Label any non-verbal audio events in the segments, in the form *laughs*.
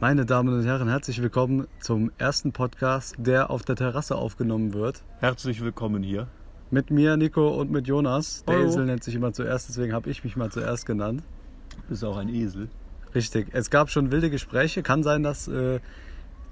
Meine Damen und Herren, herzlich willkommen zum ersten Podcast, der auf der Terrasse aufgenommen wird. Herzlich willkommen hier. Mit mir, Nico, und mit Jonas. Der Hallo. Esel nennt sich immer zuerst, deswegen habe ich mich mal zuerst genannt. Du bist auch ein Esel. Richtig. Es gab schon wilde Gespräche. Kann sein, dass äh,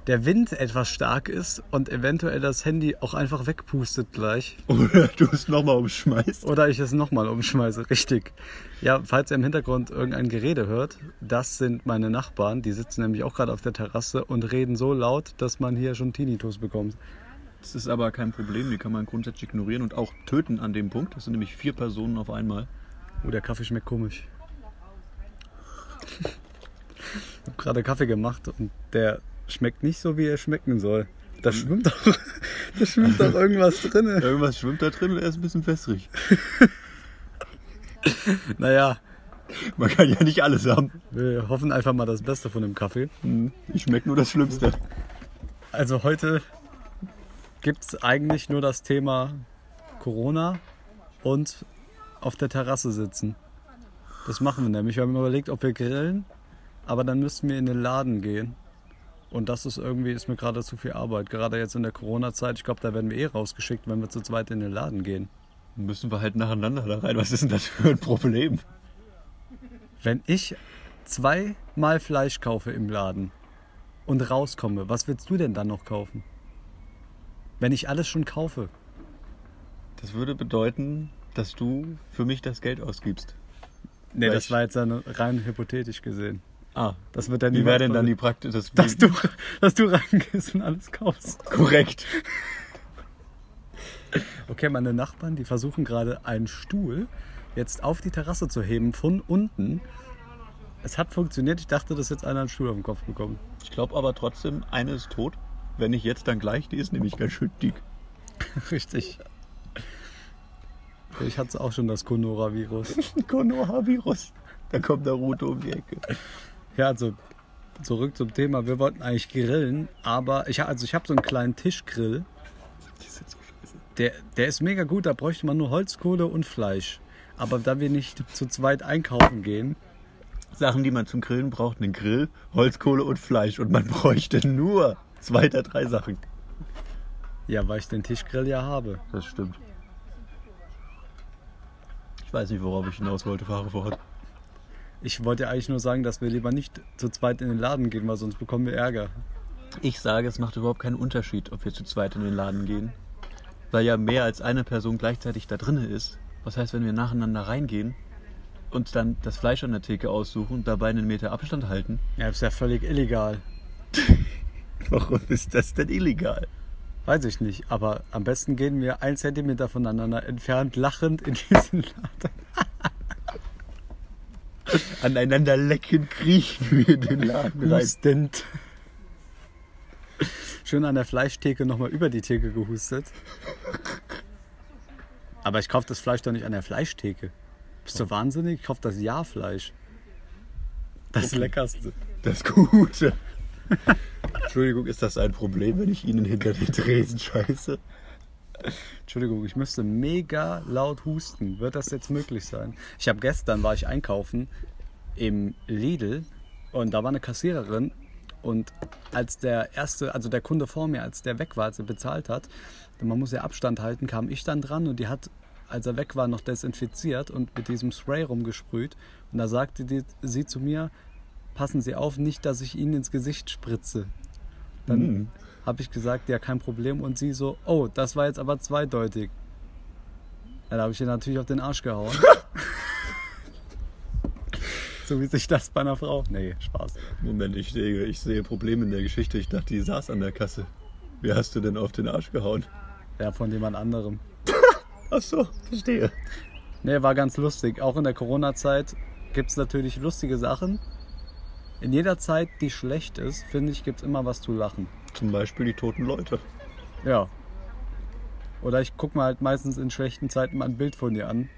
der Wind etwas stark ist und eventuell das Handy auch einfach wegpustet gleich. *laughs* Oder du es nochmal umschmeißt. Oder ich es nochmal umschmeiße. Richtig. Ja, falls ihr im Hintergrund irgendein Gerede hört, das sind meine Nachbarn. Die sitzen nämlich auch gerade auf der Terrasse und reden so laut, dass man hier schon Tinnitus bekommt. Das ist aber kein Problem, die kann man grundsätzlich ignorieren und auch töten an dem Punkt. Das sind nämlich vier Personen auf einmal. Oh, der Kaffee schmeckt komisch. Ich habe gerade Kaffee gemacht und der schmeckt nicht so, wie er schmecken soll. Da schwimmt doch, *laughs* da schwimmt doch *laughs* irgendwas drin. Irgendwas schwimmt da drin und er ist ein bisschen wässrig. *laughs* Naja, Man kann ja nicht alles haben. wir hoffen einfach mal das Beste von dem Kaffee. Hm, Ich schmecke nur das Schlimmste. Also heute gibt es eigentlich nur das Thema Corona und auf der Terrasse sitzen. Das machen wir nämlich. Wir haben überlegt, ob wir grillen, aber dann müssten wir in den Laden gehen. Und das ist irgendwie, ist mir gerade zu viel Arbeit. Gerade jetzt in der Corona-Zeit. Ich glaube, da werden wir eh rausgeschickt, wenn wir zu zweit in den Laden gehen. Müssen wir halt nacheinander da rein. Was ist denn das für ein Problem? Wenn ich zweimal Fleisch kaufe im Laden und rauskomme, was willst du denn dann noch kaufen? Wenn ich alles schon kaufe. Das würde bedeuten, dass du für mich das Geld ausgibst. Nee, Weil das war jetzt rein hypothetisch gesehen. Ah, Das wird dann wie wäre denn dann die Praktik? Das dass du, dass du reingehst und alles kaufst. korrekt. Okay, meine Nachbarn, die versuchen gerade einen Stuhl jetzt auf die Terrasse zu heben von unten. Es hat funktioniert. Ich dachte, dass jetzt einer einen Stuhl auf den Kopf bekommt. Ich glaube aber trotzdem, eine ist tot. Wenn nicht jetzt, dann gleich. Die ist nämlich ganz schön dick. *laughs* Richtig. Ich hatte auch schon das Conora-Virus. *laughs* Konoha-Virus. Da kommt der Rute um die Ecke. Ja, also zurück zum Thema. Wir wollten eigentlich grillen, aber ich, also ich habe so einen kleinen Tischgrill. Die sind so scheiße. Der, der ist mega gut, da bräuchte man nur Holzkohle und Fleisch. Aber da wir nicht zu zweit einkaufen gehen, Sachen, die man zum Grillen braucht, einen Grill, Holzkohle und Fleisch. Und man bräuchte nur zwei der drei Sachen. ja, weil ich den Tischgrill ja habe. Das stimmt. Ich weiß nicht, worauf ich hinaus wollte, fahre fort. Ich wollte eigentlich nur sagen, dass wir lieber nicht zu zweit in den Laden gehen, weil sonst bekommen wir Ärger. Ich sage, es macht überhaupt keinen Unterschied, ob wir zu zweit in den Laden gehen. Weil ja mehr als eine Person gleichzeitig da drinne ist. Was heißt, wenn wir nacheinander reingehen und dann das Fleisch an der Theke aussuchen und dabei einen Meter Abstand halten? Ja, ist ja völlig illegal. *laughs* Warum ist das denn illegal? Weiß ich nicht, aber am besten gehen wir ein Zentimeter voneinander entfernt lachend in diesen Laden. *laughs* Aneinander lecken, kriechen wir den Laden rein. Schön an der Fleischtheke nochmal über die Theke gehustet. Aber ich kaufe das Fleisch doch nicht an der Fleischtheke. Bist du wahnsinnig? Ich kaufe das Jahrfleisch. Das Leckerste. Das Gute. *laughs* Entschuldigung, ist das ein Problem, wenn ich Ihnen hinter den Tresen scheiße? Entschuldigung, ich müsste mega laut husten. Wird das jetzt möglich sein? Ich habe gestern war ich einkaufen im Lidl und da war eine Kassiererin und als der erste, also der Kunde vor mir, als der weg war, als er bezahlt hat, man muss ja Abstand halten, kam ich dann dran und die hat, als er weg war, noch desinfiziert und mit diesem Spray rumgesprüht und da sagte die, sie zu mir, passen Sie auf, nicht, dass ich Ihnen ins Gesicht spritze. Dann Hm. Habe ich gesagt, ja, kein Problem. Und sie so, oh, das war jetzt aber zweideutig. Ja, da habe ich ihr natürlich auf den Arsch gehauen. *laughs* so wie sich das bei einer Frau. Nee, Spaß. Moment, ich sehe, ich sehe Probleme in der Geschichte. Ich dachte, die saß an der Kasse. Wie hast du denn auf den Arsch gehauen? Ja, von jemand anderem. *laughs* Ach so, verstehe. Nee, war ganz lustig. Auch in der Corona-Zeit gibt es natürlich lustige Sachen. In jeder Zeit, die schlecht ist, finde ich, gibt es immer was zu lachen. Zum Beispiel die toten Leute. Ja. Oder ich gucke mir halt meistens in schlechten Zeiten mal ein Bild von dir an.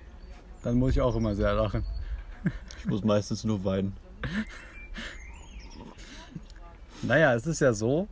Dann muss ich auch immer sehr lachen. Ich muss meistens nur weinen. Naja, es ist ja so,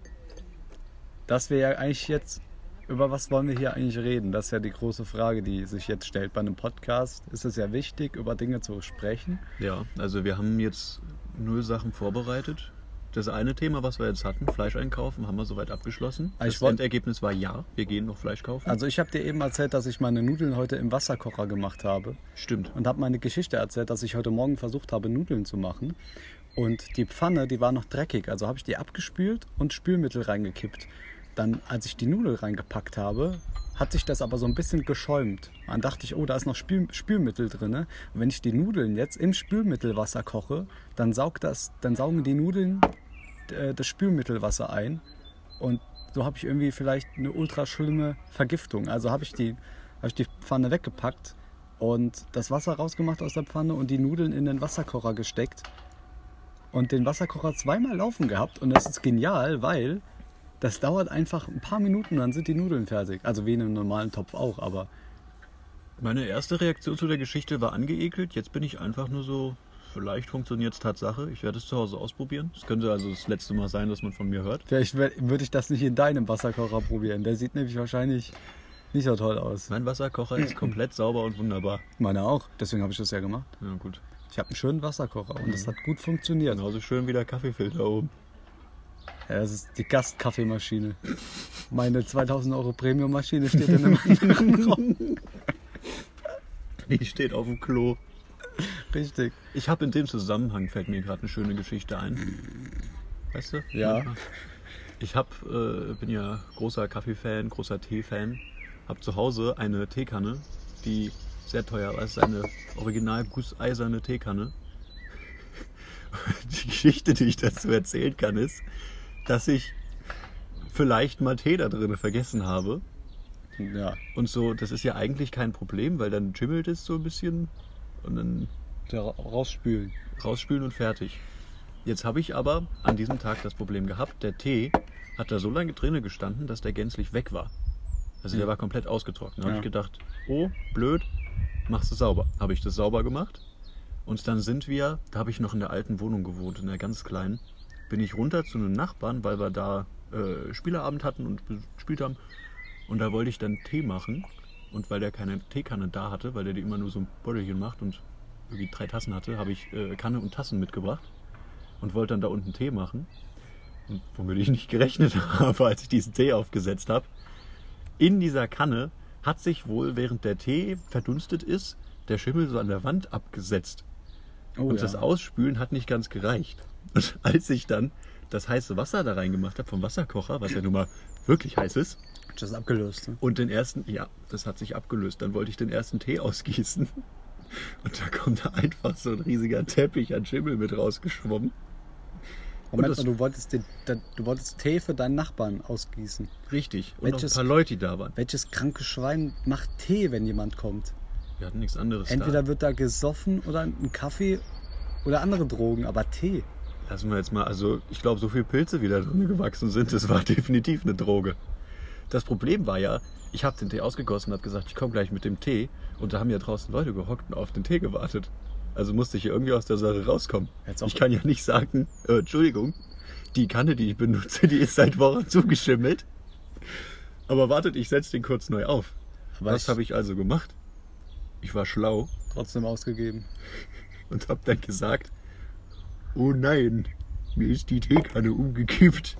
dass wir ja eigentlich jetzt, über was wollen wir hier eigentlich reden? Das ist ja die große Frage, die sich jetzt stellt. Bei einem Podcast ist es ja wichtig, über Dinge zu sprechen. Ja, also wir haben jetzt null Sachen vorbereitet. Das eine Thema, was wir jetzt hatten, Fleisch einkaufen, haben wir soweit abgeschlossen. Also Das wollt- Endergebnis war ja, wir gehen noch Fleisch kaufen. Also ich habe dir eben erzählt, dass ich meine Nudeln heute im Wasserkocher gemacht habe. Stimmt. und habe meine Geschichte erzählt, dass ich heute Morgen versucht habe, Nudeln zu machen. Und die Pfanne, die war noch dreckig. Also habe ich die abgespült und Spülmittel reingekippt. Dann, als ich die Nudel reingepackt habe, hat sich das aber so ein bisschen geschäumt. Dann dachte ich, oh, da ist noch Spül Spülmittel drin. Und wenn ich die Nudeln jetzt im Spülmittelwasser koche, dann, saugt das, dann saugen die Nudeln äh, das Spülmittelwasser ein. Und so habe ich irgendwie vielleicht eine ultra schlimme Vergiftung. Also habe ich, hab ich die Pfanne weggepackt und das Wasser rausgemacht aus der Pfanne und die Nudeln in den Wasserkocher gesteckt und den Wasserkocher zweimal laufen gehabt. Und das ist genial, weil das dauert einfach ein paar Minuten, dann sind die Nudeln fertig. Also wie in einem normalen Topf auch, aber Meine erste Reaktion zu der Geschichte war angeekelt. Jetzt bin ich einfach nur so, vielleicht funktioniert es Tatsache. Ich werde es zu Hause ausprobieren. Es könnte also das letzte Mal sein, dass man von mir hört. vielleicht würde ich das nicht in deinem Wasserkocher probieren. Der sieht nämlich wahrscheinlich nicht so toll aus. Mein Wasserkocher ist komplett sauber und wunderbar. Meiner auch, deswegen habe ich das ja gemacht. Ja gut. Ich habe einen schönen Wasserkocher und das hat gut funktioniert. Genauso schön wie der Kaffeefilter oben. Ja, das ist die Gastkaffeemaschine. Meine 2000 Euro Premium-Maschine steht in einem anderen *laughs* Raum. Die steht auf dem Klo. Richtig. Ich habe in dem Zusammenhang, fällt mir gerade eine schöne Geschichte ein. Weißt du? Ja. Ich hab, äh, bin ja großer Kaffee-Fan, großer Tee-Fan. Hab zu Hause eine Teekanne, die sehr teuer war. Es ist eine original gusseiserne Teekanne. *laughs* Die Geschichte, die ich dazu erzählen kann, ist, dass ich vielleicht mal Tee da drin vergessen habe. Ja, Und so, das ist ja eigentlich kein Problem, weil dann schimmelt es so ein bisschen und dann der ra- rausspülen. rausspülen und fertig. Jetzt habe ich aber an diesem Tag das Problem gehabt, der Tee hat da so lange drinnen gestanden, dass der gänzlich weg war. Also der Ja. war komplett ausgetrocknet. Da habe Ja. ich gedacht, oh, blöd, machst du sauber. Habe ich das sauber gemacht. Und dann sind wir, da habe ich noch in der alten Wohnung gewohnt, in der ganz kleinen, bin ich runter zu einem Nachbarn, weil wir da äh, Spieleabend hatten und gespielt haben. Und da wollte ich dann Tee machen. Und weil der keine Teekanne da hatte, weil der die immer nur so ein Beutelchen macht und irgendwie drei Tassen hatte, habe ich äh, Kanne und Tassen mitgebracht und wollte dann da unten Tee machen. Und womit ich nicht gerechnet *laughs* habe, als ich diesen Tee aufgesetzt habe. In dieser Kanne hat sich wohl, während der Tee verdunstet ist, der Schimmel so an der Wand abgesetzt. Oh, und ja. das Ausspülen hat nicht ganz gereicht. Und *laughs* als ich dann das heiße Wasser da reingemacht habe vom Wasserkocher, was ja nun mal wirklich heiß ist, Das ist abgelöst. Ne? und den ersten, ja, das hat sich abgelöst. Dann wollte ich den ersten Tee ausgießen. *laughs* Und da kommt da einfach so ein riesiger Teppich an Schimmel mit rausgeschwommen. Moment das- mal, du wolltest, den, den, du wolltest Tee für deinen Nachbarn ausgießen. Richtig. Und Welches- noch ein paar Leute, die da waren. Welches kranke Schwein macht Tee, wenn jemand kommt? Wir hatten nichts anderes Entweder da. wird da gesoffen oder ein Kaffee oder andere Drogen, aber Tee. Lassen wir jetzt mal, also ich glaube, so viele Pilze, wie da drin gewachsen sind, das war *laughs* definitiv eine Droge. Das Problem war ja, ich habe den Tee ausgegossen und habe gesagt, ich komme gleich mit dem Tee. Und da haben ja draußen Leute gehockt und auf den Tee gewartet. Also musste ich hier irgendwie aus der Sache rauskommen. Ich kann ja nicht sagen, äh, Entschuldigung, die Kanne, die ich benutze, die ist seit Wochen *laughs* zugeschimmelt. Aber wartet, ich setze den kurz neu auf. Aber Was habe ich also gemacht? Ich war schlau Trotzdem ausgegeben. und habe dann gesagt, oh nein, mir ist die Teekanne umgekippt.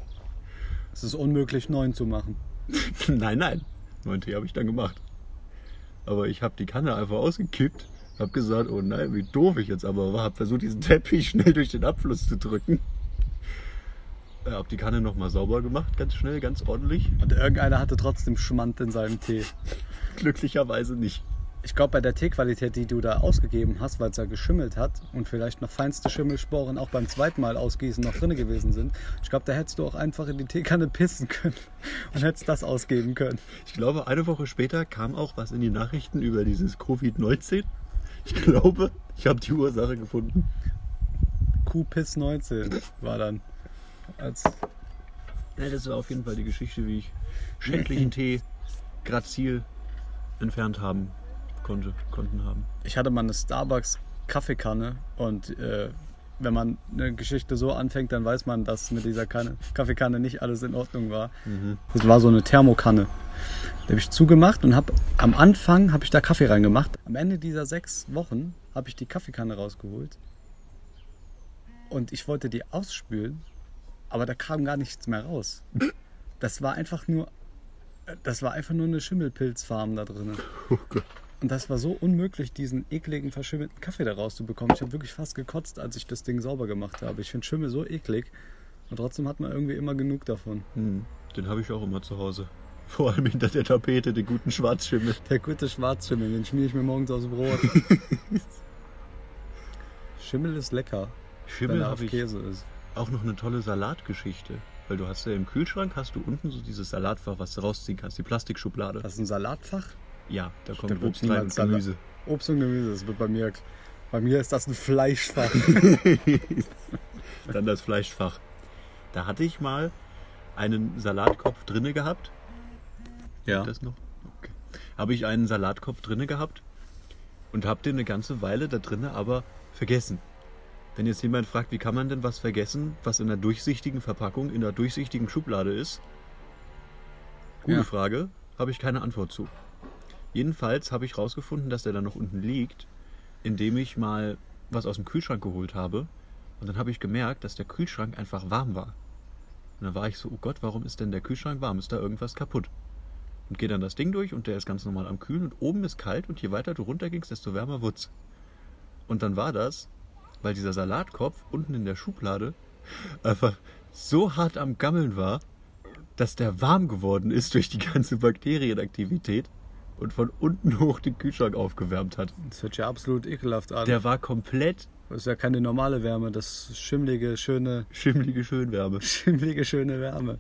Es ist unmöglich, neun zu machen. *laughs* nein, nein, neuen Tee habe ich dann gemacht. Aber ich habe die Kanne einfach ausgekippt, habe gesagt, oh nein, wie doof ich jetzt aber war, habe versucht, diesen Teppich *laughs* schnell durch den Abfluss zu drücken. Äh, Habe die Kanne nochmal sauber gemacht, ganz schnell, ganz ordentlich. Und irgendeiner hatte trotzdem Schmand in seinem Tee. *laughs* Glücklicherweise nicht. Ich glaube, bei der Teequalität, die du da ausgegeben hast, weil es ja geschimmelt hat und vielleicht noch feinste Schimmelsporen auch beim zweiten Mal ausgießen noch drin gewesen sind, ich glaube, da hättest du auch einfach in die Teekanne pissen können *laughs* und hättest das ausgeben können. Ich glaube, eine Woche später kam auch was in die Nachrichten über dieses Covid-19. Ich glaube, ich habe die Ursache gefunden. Kuhpiss 19 war dann. Als Ja, das war auf jeden Fall die Geschichte, wie ich schändlichen Tee grazil entfernt haben konnten haben. ich hatte mal eine Starbucks Kaffeekanne und äh, wenn man eine Geschichte so anfängt, dann weiß man, dass mit dieser Kanne, Kaffeekanne nicht alles in Ordnung war. Das war so eine Thermokanne. Die habe ich zugemacht und habe am Anfang habe ich da Kaffee reingemacht. Am Ende dieser sechs Wochen habe ich die Kaffeekanne rausgeholt und ich wollte die ausspülen aber da kam gar nichts mehr raus. Das war einfach nur, das war einfach nur eine Schimmelpilzfarm da drin. *laughs* Oh Gott. Und das war so unmöglich, diesen ekligen, verschimmelten Kaffee da rauszubekommen. Ich habe wirklich fast gekotzt, als ich das Ding sauber gemacht habe. Ich finde Schimmel so eklig. Und trotzdem hat man irgendwie immer genug davon. Hm, den habe ich auch immer zu Hause. *laughs* Vor allem hinter der Tapete, den guten Schwarzschimmel. *laughs* Der gute Schwarzschimmel, den schmier ich mir morgens aufs Brot. *laughs* Schimmel ist lecker, Schimmel auf Käse ist. auch noch eine tolle Salatgeschichte. Weil du hast ja im Kühlschrank, hast du unten so dieses Salatfach, was du rausziehen kannst, die Plastikschublade. Das ist ein Salatfach. Ja, da kommt wird Obst und Gemüse. Obst und Gemüse, das wird bei mir. Bei mir ist das ein Fleischfach. *laughs* Dann das Fleischfach. Da hatte ich mal einen Salatkopf drinne gehabt. ja. Das noch? Okay. Habe ich einen Salatkopf drinne gehabt und habe den eine ganze Weile da drinne aber vergessen. Wenn jetzt jemand fragt, wie kann man denn was vergessen, was in einer durchsichtigen Verpackung, in einer durchsichtigen Schublade ist? Gute Ja. Frage, habe ich keine Antwort zu. Jedenfalls habe ich rausgefunden, dass der da noch unten liegt, indem ich mal was aus dem Kühlschrank geholt habe. Und dann habe ich gemerkt, dass der Kühlschrank einfach warm war. Und dann war ich so, oh Gott, warum ist denn der Kühlschrank warm? Ist da irgendwas kaputt? Und gehe dann das Ding durch und der ist ganz normal am Kühlen und oben ist kalt und je weiter du runtergingst, desto wärmer wird's. Und dann war das, weil dieser Salatkopf unten in der Schublade einfach so hart am Gammeln war, dass der warm geworden ist durch die ganze Bakterienaktivität und von unten *laughs* hoch den Kühlschrank aufgewärmt hat. Das hört ja absolut ekelhaft an. Der war komplett das ist ja keine normale Wärme, das ist schimmlige, schöne, *laughs* schimmlige Schönwärme. schimmlige, schöne Wärme.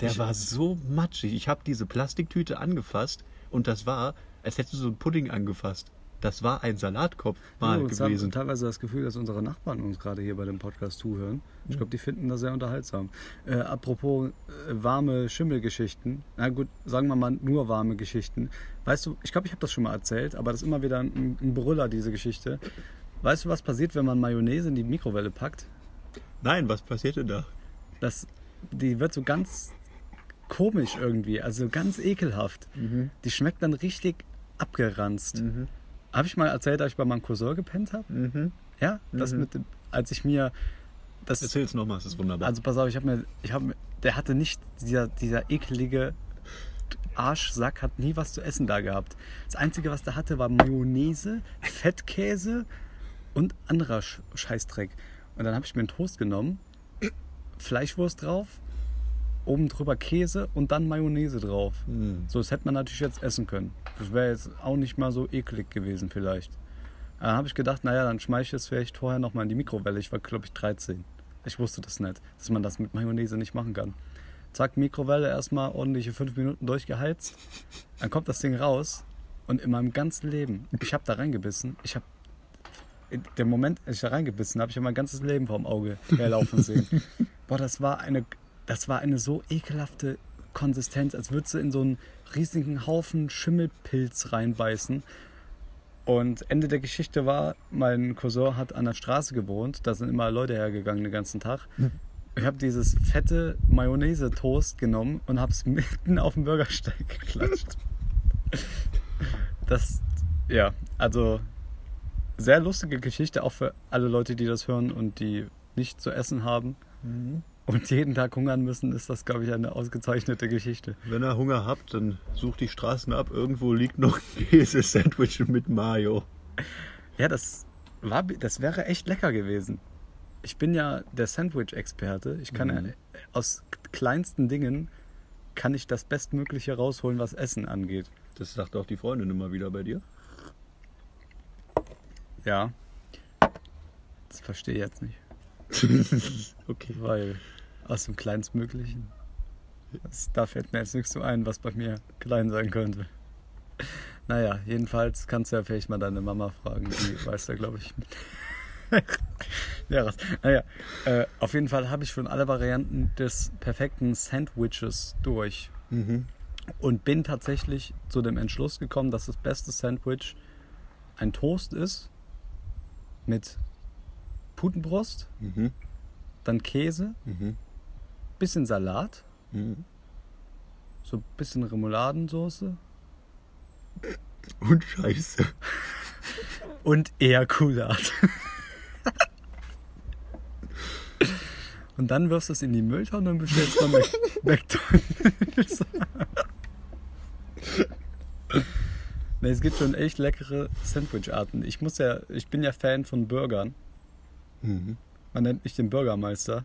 Der war so matschig. Ich habe diese Plastiktüte angefasst und das war, als hättest du so einen Pudding angefasst. Das war ein Salatkopf mal Ja, uns haben gewesen. teilweise das Gefühl, dass unsere Nachbarn uns gerade hier bei dem Podcast zuhören. Ich glaube, die finden das sehr unterhaltsam. Äh, apropos äh, warme Schimmelgeschichten. Na gut, sagen wir mal nur warme Geschichten. Weißt du, ich glaube, ich habe das schon mal erzählt, aber das ist immer wieder ein, ein Brüller, diese Geschichte. Weißt du, was passiert, wenn man Mayonnaise in die Mikrowelle packt? Nein, was passiert denn da? Das, die wird so ganz komisch irgendwie, also ganz ekelhaft. Die schmeckt dann richtig abgeranzt. Habe ich mal erzählt, dass ich bei meinem Cousin gepennt habe? Mhm. Ja, das mit dem, als ich mir das Erzähl's nochmal, es ist wunderbar. also pass auf, ich habe mir ich habe der hatte nicht dieser dieser eklige Arschsack hat nie was zu essen da gehabt. Das einzige was der hatte war Mayonnaise, Fettkäse und anderer Sch- Scheißdreck. Und dann habe ich mir einen Toast genommen, Fleischwurst drauf, oben drüber Käse und dann Mayonnaise drauf. Hm. So, das hätte man natürlich jetzt essen können. Das wäre jetzt auch nicht mal so eklig gewesen vielleicht. Da habe ich gedacht, naja, dann schmeiße ich es vielleicht vorher noch mal in die Mikrowelle. Ich war, glaube ich, 13. Ich wusste das nicht, dass man das mit Mayonnaise nicht machen kann. Zack, Mikrowelle erstmal ordentliche fünf Minuten durchgeheizt. Dann kommt das Ding raus und in meinem ganzen Leben, ich habe da reingebissen. Ich habe, der Moment, als ich da reingebissen habe, ich habe mein ganzes Leben vorm Auge herlaufen sehen. *laughs* Boah, das war eine, das war eine so ekelhafte Konsistenz, als würdest du in so einen riesigen Haufen Schimmelpilz reinbeißen. Und Ende der Geschichte war, mein Cousin hat an der Straße gewohnt, da sind immer Leute hergegangen den ganzen Tag. Ich habe dieses fette Mayonnaise-Toast genommen und habe es *laughs* mitten auf den Bürgersteig geklatscht. Das, ja, also sehr lustige Geschichte, auch für alle Leute, die das hören und die nicht zu essen haben und jeden Tag hungern müssen, ist das, glaube ich, eine ausgezeichnete Geschichte. Wenn ihr Hunger habt, dann sucht die Straßen ab. Irgendwo liegt noch ein *laughs* Käse-Sandwich mit Mayo. Ja, das, war, das wäre echt lecker gewesen. Ich bin ja der Sandwich-Experte. Ich kann ja, aus kleinsten Dingen kann ich das Bestmögliche rausholen, was Essen angeht. Das sagt auch die Freundin immer wieder bei dir. Ja. Das verstehe ich jetzt nicht. Okay. Weil aus dem Kleinstmöglichen. Das, da fällt mir jetzt nichts so ein, was bei mir klein sein könnte. Naja, jedenfalls kannst du ja vielleicht mal deine Mama fragen. Die *laughs* weiß da, glaube ich. ja, was. Naja, äh, auf jeden Fall habe ich schon alle Varianten des perfekten Sandwiches durch. Mhm. Und bin tatsächlich zu dem Entschluss gekommen, dass das beste Sandwich ein Toast ist mit Putenbrust, Mhm. dann Käse, Mhm. bisschen Salat, Mhm. so ein bisschen Remouladensoße Und Scheiße. und Ejakulat. und dann wirfst du es in die Mülltonne und bestellst von Mac- *laughs* McDonalds. nee, es gibt schon echt leckere Sandwicharten. Ich muss ja, ich bin ja Fan von Burgern. Mhm. Man nennt mich den Bürgermeister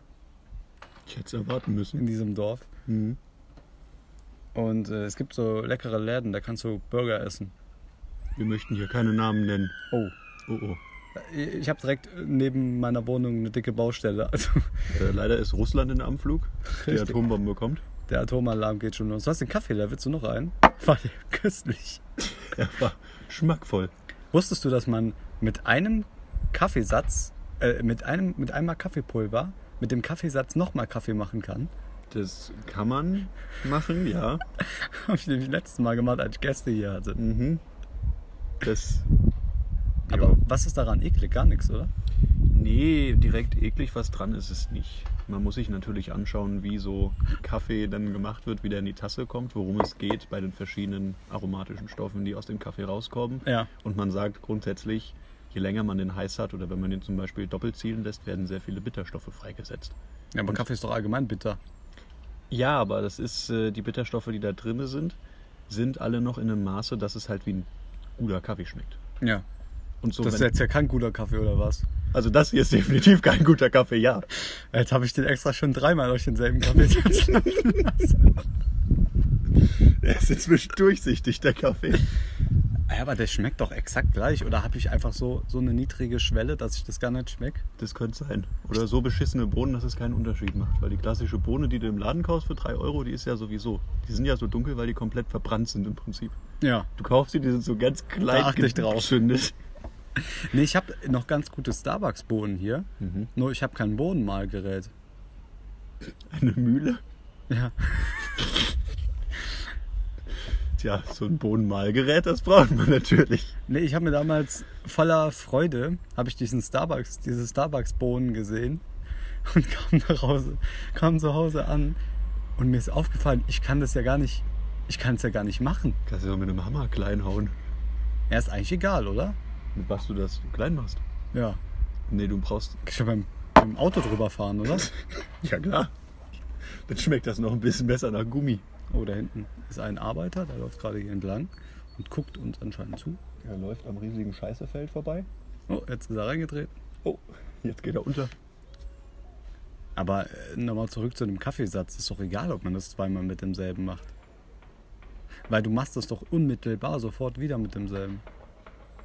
Ich hätte es erwarten müssen. in diesem Dorf. Mhm. Und äh, es gibt so leckere Läden, da kannst du Burger essen. Wir möchten hier keine Namen nennen. Oh. Oh oh. Ich habe direkt neben meiner Wohnung eine dicke Baustelle. *laughs* Also Äh, leider ist Russland in Anflug. Die Richtig. Atombombe kommt. der Atomalarm geht schon los. Du hast den Kaffee, da willst du noch einen? *laughs* War der köstlich. Er war schmackvoll. Wusstest du, dass man mit einem Kaffeesatz, äh, mit einem, mit einmal Kaffeepulver, mit dem Kaffeesatz nochmal Kaffee machen kann? Das kann man machen, ja. *laughs* Habe ich nämlich letztes Mal gemacht, als ich Gäste hier hatte. Mhm. Das. Aber ja. was ist daran eklig? Gar nichts, oder? Nee, direkt eklig was dran ist es nicht. Man muss sich natürlich anschauen, wie so Kaffee dann gemacht wird, wie der in die Tasse kommt, worum es geht bei den verschiedenen aromatischen Stoffen, die aus dem Kaffee rauskommen. Ja. Und man sagt grundsätzlich, je länger man den heiß hat oder wenn man den zum Beispiel doppelt zielen lässt, werden sehr viele Bitterstoffe freigesetzt. Ja, aber Kaffee ist doch allgemein bitter. Ja, aber das ist, äh, die Bitterstoffe, die da drin sind, sind alle noch in einem Maße, dass es halt wie ein guter Kaffee schmeckt. Ja. Und so, Das ist jetzt ja kein guter Kaffee, oder was? also das hier ist definitiv kein guter Kaffee, ja. Jetzt habe ich den extra schon dreimal durch denselben Kaffeesatz laufen lassen. *laughs* Der ist inzwischen durchsichtig, der Kaffee. Ja, aber der schmeckt doch exakt gleich. Oder habe ich einfach so, so eine niedrige Schwelle, dass ich das gar nicht schmecke? Das könnte sein. Oder so beschissene Bohnen, dass es keinen Unterschied macht. Weil die klassische Bohne, die du im Laden kaufst für 3 Euro, die ist ja sowieso. Die sind ja so dunkel, weil die komplett verbrannt sind im Prinzip. Ja. Du kaufst sie, die sind so ganz klein achte ich drauf. *laughs* Nee, ich habe noch ganz gute Starbucks-Bohnen hier. Mhm. Nur ich habe kein Bohnenmahlgerät. Eine Mühle. Ja. *laughs* Tja, so ein Bohnenmahlgerät, das braucht man natürlich. Nee, ich habe mir damals voller Freude, habe ich diesen Starbucks, diese Starbucks-Bohnen gesehen und *laughs* kam nach Hause, kam zu Hause an und mir ist aufgefallen, ich kann das ja gar nicht, ich kann es ja gar nicht machen. Kannst du doch mit einem Hammer klein hauen. Ja, ist eigentlich egal, oder? Mit was du das klein machst. Ja. Nee, du brauchst. Ich beim, beim Auto drüber fahren, oder? *laughs* Ja klar. Dann schmeckt das noch ein bisschen besser nach Gummi. Oh, da hinten ist ein Arbeiter, der läuft gerade hier entlang und guckt uns anscheinend zu. Er läuft am riesigen Scheißefeld vorbei. Oh, jetzt ist er reingedreht. Oh, jetzt geht er unter. Aber äh, nochmal zurück zu dem Kaffeesatz. Ist doch egal, ob man das zweimal mit demselben macht. Weil du machst das doch unmittelbar sofort wieder mit demselben.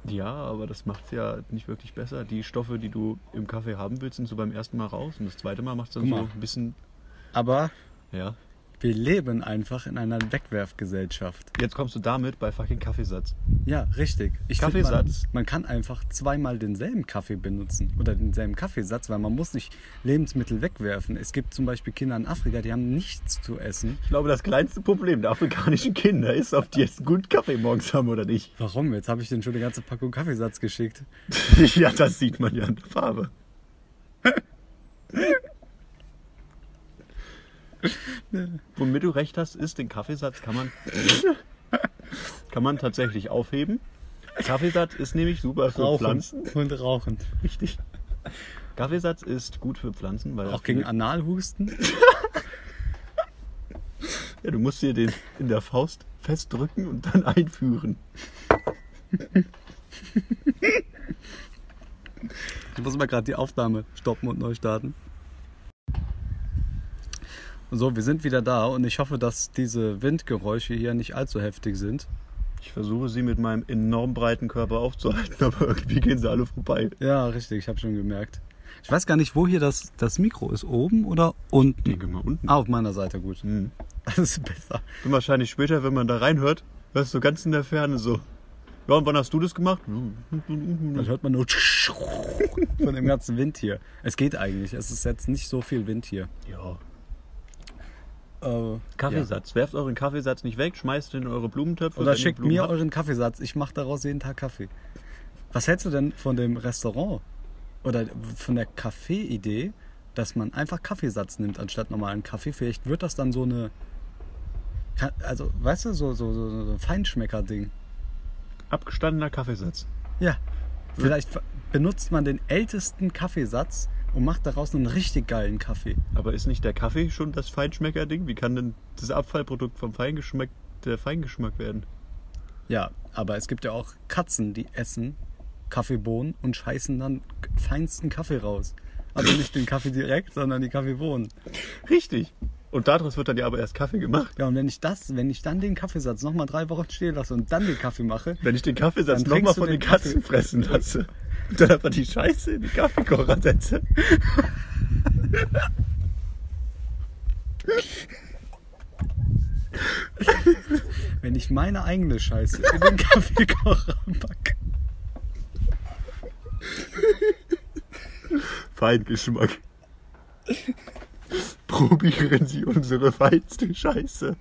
Ja, aber das macht es ja nicht wirklich besser. Die Stoffe, die du im Kaffee haben willst, sind so beim ersten Mal raus. Und das zweite Mal macht es dann Guck so mal. ein bisschen. Aber Ja. Wir leben einfach in einer Wegwerfgesellschaft. Jetzt kommst du damit bei fucking Kaffeesatz. Ja, richtig. Ich find, Kaffeesatz? Man, man kann einfach zweimal denselben Kaffee benutzen oder denselben Kaffeesatz, weil man muss nicht Lebensmittel wegwerfen. Es gibt zum Beispiel Kinder in Afrika, die haben nichts zu essen. Ich glaube, das kleinste Problem der afrikanischen Kinder ist, ob die jetzt einen guten Kaffee morgens haben oder nicht. Warum? Jetzt habe ich denen schon eine ganze Packung Kaffeesatz geschickt. *laughs* ja, das sieht man ja an der Farbe. *laughs* Womit du recht hast, ist, den Kaffeesatz kann man, kann man tatsächlich aufheben. Kaffeesatz ist nämlich super für Rauchen Pflanzen. und rauchen. Richtig. Kaffeesatz ist gut für Pflanzen, weil Auch gegen Analhusten? ja, du musst dir den in der Faust festdrücken und dann einführen. Ich muss mal gerade die Aufnahme stoppen und neu starten. So, wir sind wieder da und ich hoffe, dass diese Windgeräusche hier nicht allzu heftig sind. Ich versuche sie mit meinem enorm breiten Körper aufzuhalten, *laughs* aber irgendwie gehen sie alle vorbei. Ja, richtig, ich habe schon gemerkt. Ich weiß gar nicht, wo hier das, das Mikro ist. Oben oder unten? Denke mal unten. Ah, auf meiner Seite, gut. Hm. Das ist besser. Und wahrscheinlich später, wenn man da reinhört, hörst du ganz in der Ferne so. Ja, und wann hast du das gemacht? Dann hört man nur *laughs* von dem ganzen Wind hier. Es geht eigentlich. Es ist jetzt nicht so viel Wind hier. Ja. Äh, Kaffeesatz. Werft euren Kaffeesatz nicht weg, schmeißt ihn in eure Blumentöpfe. Oder schickt mir habt. euren Kaffeesatz. Ich mache daraus jeden Tag Kaffee. Was hältst du denn von dem Restaurant? Oder von der Kaffee-Idee, dass man einfach Kaffeesatz nimmt anstatt normalen Kaffee? Vielleicht wird das dann so eine. Also, weißt du, so, so, so, so ein Feinschmecker-Ding. Abgestandener Kaffeesatz. Ja. Vielleicht benutzt man den ältesten Kaffeesatz, und macht daraus einen richtig geilen Kaffee. Aber ist nicht der Kaffee schon das Feinschmecker-Ding? Wie kann denn das Abfallprodukt vom Feingeschmack der Feingeschmack werden? Ja, aber es gibt ja auch Katzen, die essen Kaffeebohnen und scheißen dann feinsten Kaffee raus. Also nicht den Kaffee direkt, sondern die Kaffeebohnen. Richtig. Und daraus wird dann ja aber erst Kaffee gemacht. Ja, und wenn ich das, wenn ich dann den Kaffeesatz nochmal drei Wochen stehen lasse und dann den Kaffee mache, Wenn ich den Kaffeesatz nochmal von den den Katzen Kaffee. fressen lasse und dann einfach die Scheiße in den Kaffeekocher setze. wenn ich meine eigene Scheiße in den Kaffeekocher packe. Feingeschmack. Probieren Sie unsere feinste Scheiße.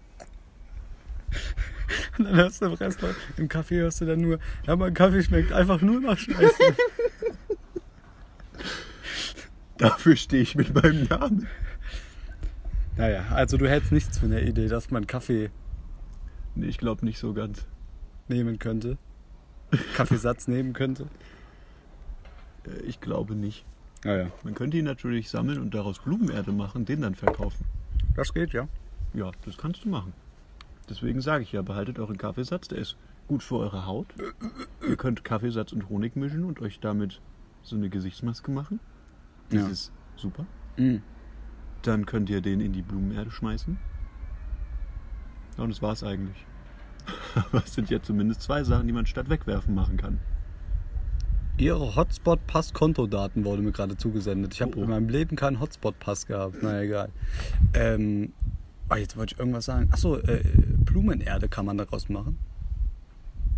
Und dann hörst du im Restaurant, im Kaffee hörst du dann nur, ja, mein Kaffee schmeckt einfach nur nach Scheiße. *laughs* Dafür stehe ich mit meinem Namen. Naja, also du hältst nichts von der Idee, dass man Kaffee Nee, ich glaube nicht so ganz. nehmen könnte. Kaffeesatz nehmen könnte. Äh, Ich glaube nicht. Naja, Man könnte ihn natürlich sammeln und daraus Blumenerde machen, den dann verkaufen. das geht, ja. Ja, das kannst du machen. Deswegen sage ich ja, behaltet euren Kaffeesatz, der ist gut für eure Haut. Ihr könnt Kaffeesatz und Honig mischen und euch damit so eine Gesichtsmaske machen. Das Ja. ist super. Mhm. Dann könnt ihr den in die Blumenerde schmeißen. Ja, und das war's eigentlich. *laughs* Aber es sind ja zumindest zwei Sachen, die man statt wegwerfen machen kann. Ihre Hotspot-Pass-Kontodaten wurde mir gerade zugesendet. Ich habe Oh, oh. in meinem Leben keinen Hotspot-Pass gehabt. Na egal. Ähm, ah, jetzt wollte ich irgendwas sagen. Achso, äh, Blumenerde kann man daraus machen.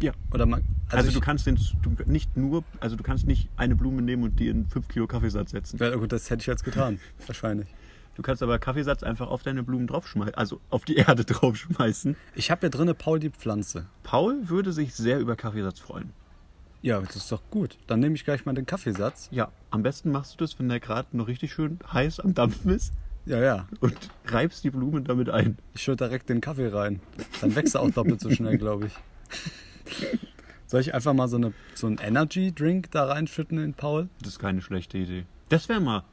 Ja. Oder man, Also, ich, du kannst den du nicht nur, also du kannst nicht eine Blume nehmen und die in 5 Kilo Kaffeesatz setzen. Ja, gut, das hätte ich jetzt getan. *laughs* Wahrscheinlich. Du kannst aber Kaffeesatz einfach auf deine Blumen draufschmeißen, also auf die Erde *laughs* draufschmeißen. Ich habe ja drinne Paul die Pflanze. Paul würde sich sehr über Kaffeesatz freuen. Ja, das ist doch gut. Dann nehme ich gleich mal den Kaffeesatz. Ja, am besten machst du das, wenn der gerade noch richtig schön heiß am Dampfen ist Ja, ja. und reibst die Blumen damit ein. Ich schütte direkt den Kaffee rein. Dann wächst er auch doppelt so schnell, glaube ich. Soll ich einfach mal so, eine, so einen Energy-Drink da reinschütten in Paul? Das ist keine schlechte Idee. Das wäre mal,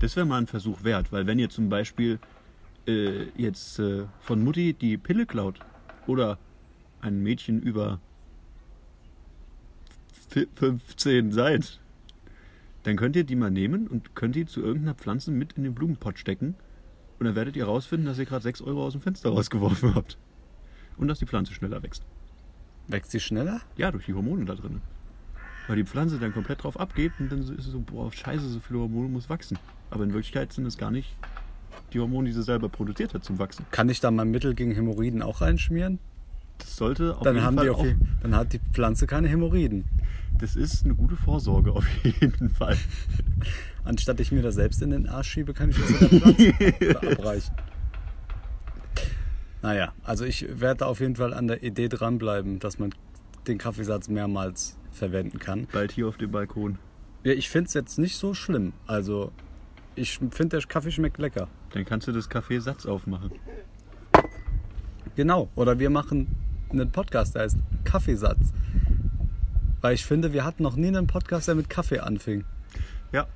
das wäre mal ein Versuch wert, weil wenn ihr zum Beispiel äh, jetzt äh, von Mutti die Pille klaut oder ein Mädchen über 15 seid, dann könnt ihr die mal nehmen und könnt die zu irgendeiner Pflanze mit in den Blumenpott stecken und dann werdet ihr rausfinden, dass ihr gerade 6 Euro aus dem Fenster rausgeworfen habt. Und dass die Pflanze schneller wächst. Wächst sie schneller? Ja, durch die Hormone da drin. Weil die Pflanze dann komplett drauf abgeht und dann ist es so, boah, scheiße, so viele Hormone muss wachsen. Aber in Wirklichkeit sind es gar nicht die Hormone, die sie selber produziert hat zum Wachsen. Kann ich da mein Mittel gegen Hämorrhoiden auch reinschmieren? Das sollte auf Dann, jeden haben Fall die auch, dann hat die Pflanze keine Hämorrhoiden. Das ist eine gute Vorsorge auf jeden Fall. *laughs* Anstatt ich mir das selbst in den Arsch schiebe, kann ich das in der Pflanze verabreichen. Naja, also ich werde auf jeden Fall an der Idee dranbleiben, dass man den Kaffeesatz mehrmals verwenden kann. Bald hier auf dem Balkon. Ja, ich finde es jetzt nicht so schlimm. Also, ich finde, der Kaffee schmeckt lecker. Dann kannst du das Kaffeesatz aufmachen. Genau. Oder wir machen einen Podcast, der heißt Kaffeesatz. Weil ich finde, wir hatten noch nie einen Podcast, der mit Kaffee anfing. Ja.